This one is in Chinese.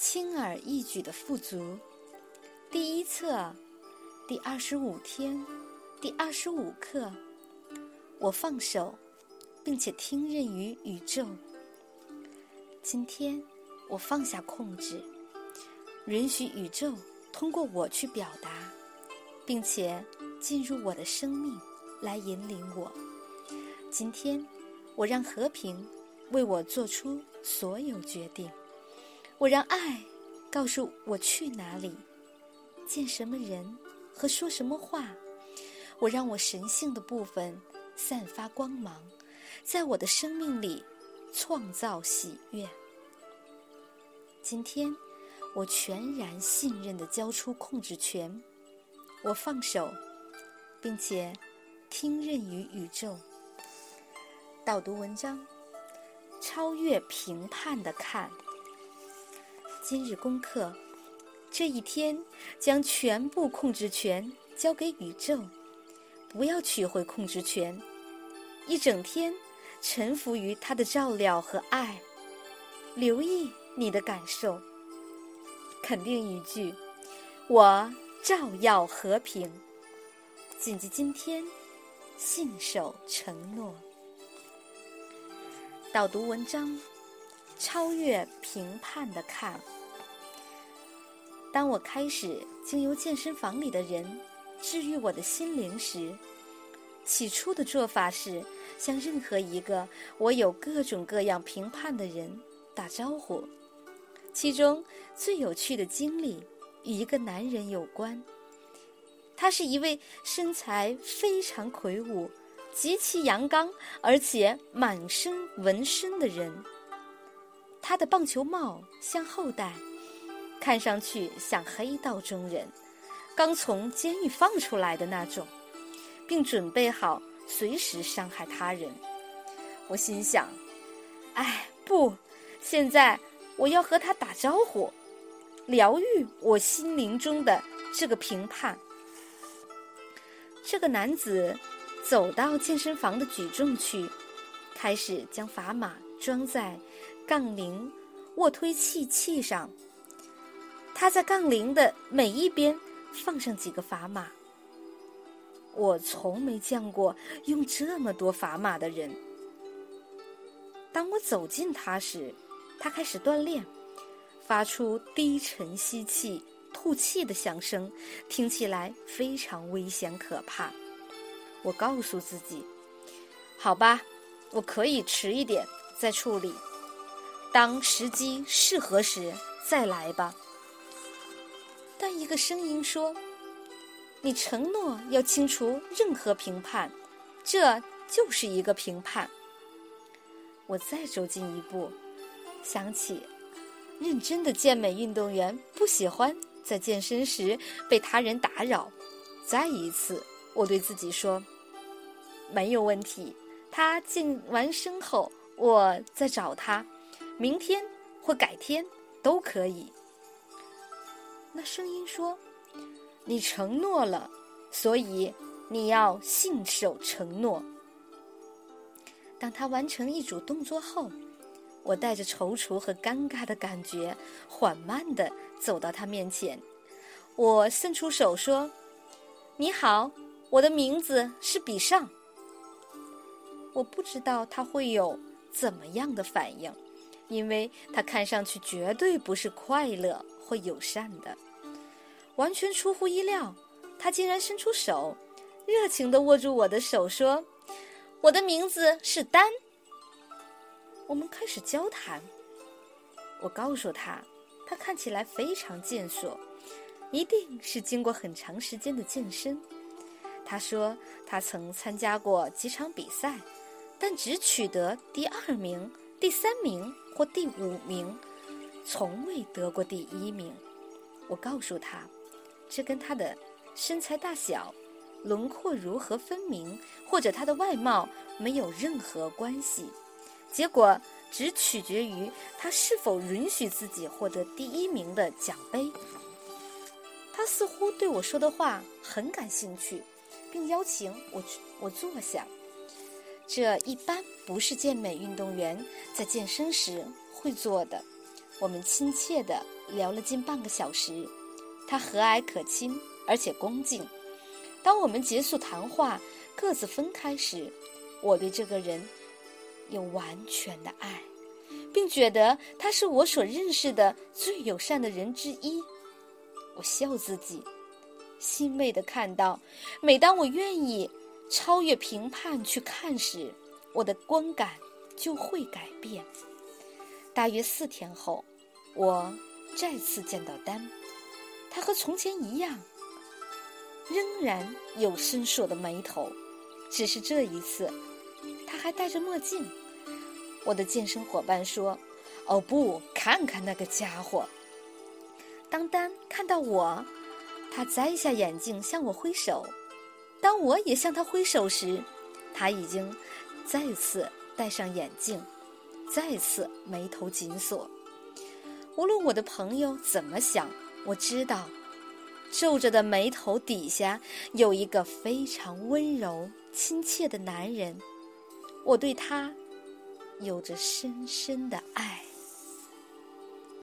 轻而易举的富足，第一册，第二十五天，第二十五课，我放手，并且听任于宇宙。今天，我放下控制，允许宇宙通过我去表达，并且进入我的生命来引领我。今天，我让和平为我做出所有决定。我让爱告诉我去哪里，见什么人和说什么话。我让我神性的部分散发光芒，在我的生命里创造喜悦。今天，我全然信任的交出控制权，我放手，并且听任于宇宙。导读文章：超越评判的看。今日功课：这一天将全部控制权交给宇宙，不要取回控制权。一整天臣服于他的照料和爱，留意你的感受。肯定语句：我照耀和平。谨记今天，信守承诺。导读文章：超越评判的看。当我开始经由健身房里的人治愈我的心灵时，起初的做法是向任何一个我有各种各样评判的人打招呼。其中最有趣的经历与一个男人有关。他是一位身材非常魁梧、极其阳刚，而且满身纹身的人。他的棒球帽向后戴。看上去像黑道中人，刚从监狱放出来的那种，并准备好随时伤害他人。我心想：“哎，不，现在我要和他打招呼，疗愈我心灵中的这个评判。”这个男子走到健身房的举重区，开始将砝码装在杠铃卧推器器上。他在杠铃的每一边放上几个砝码。我从没见过用这么多砝码的人。当我走近他时，他开始锻炼，发出低沉吸气、吐气的响声，听起来非常危险可怕。我告诉自己：“好吧，我可以迟一点再处理，当时机适合时再来吧。”但一个声音说：“你承诺要清除任何评判，这就是一个评判。”我再走近一步，想起认真的健美运动员不喜欢在健身时被他人打扰。再一次，我对自己说：“没有问题，他健完身后，我再找他，明天或改天都可以。”那声音说：“你承诺了，所以你要信守承诺。”当他完成一组动作后，我带着踌躇和尴尬的感觉，缓慢地走到他面前。我伸出手说：“你好，我的名字是比上。”我不知道他会有怎么样的反应，因为他看上去绝对不是快乐。或友善的，完全出乎意料，他竟然伸出手，热情的握住我的手，说：“我的名字是丹。”我们开始交谈。我告诉他，他看起来非常健硕，一定是经过很长时间的健身。他说，他曾参加过几场比赛，但只取得第二名、第三名或第五名。从未得过第一名，我告诉他，这跟他的身材大小、轮廓如何分明，或者他的外貌没有任何关系。结果只取决于他是否允许自己获得第一名的奖杯。他似乎对我说的话很感兴趣，并邀请我去我坐下。这一般不是健美运动员在健身时会做的。我们亲切地聊了近半个小时，他和蔼可亲，而且恭敬。当我们结束谈话，各自分开时，我对这个人有完全的爱，并觉得他是我所认识的最友善的人之一。我笑自己，欣慰地看到，每当我愿意超越评判去看时，我的观感就会改变。大约四天后，我再次见到丹，他和从前一样。仍然有深锁的眉头，只是这一次，他还戴着墨镜。我的健身伙伴说：“哦不，看看那个家伙。”当丹看到我，他摘下眼镜向我挥手。当我也向他挥手时，他已经再次戴上眼镜，再次眉头紧锁。无论我的朋友怎么想，我知道。皱着的眉头底下有一个非常温柔、亲切的男人，我对他有着深深的爱。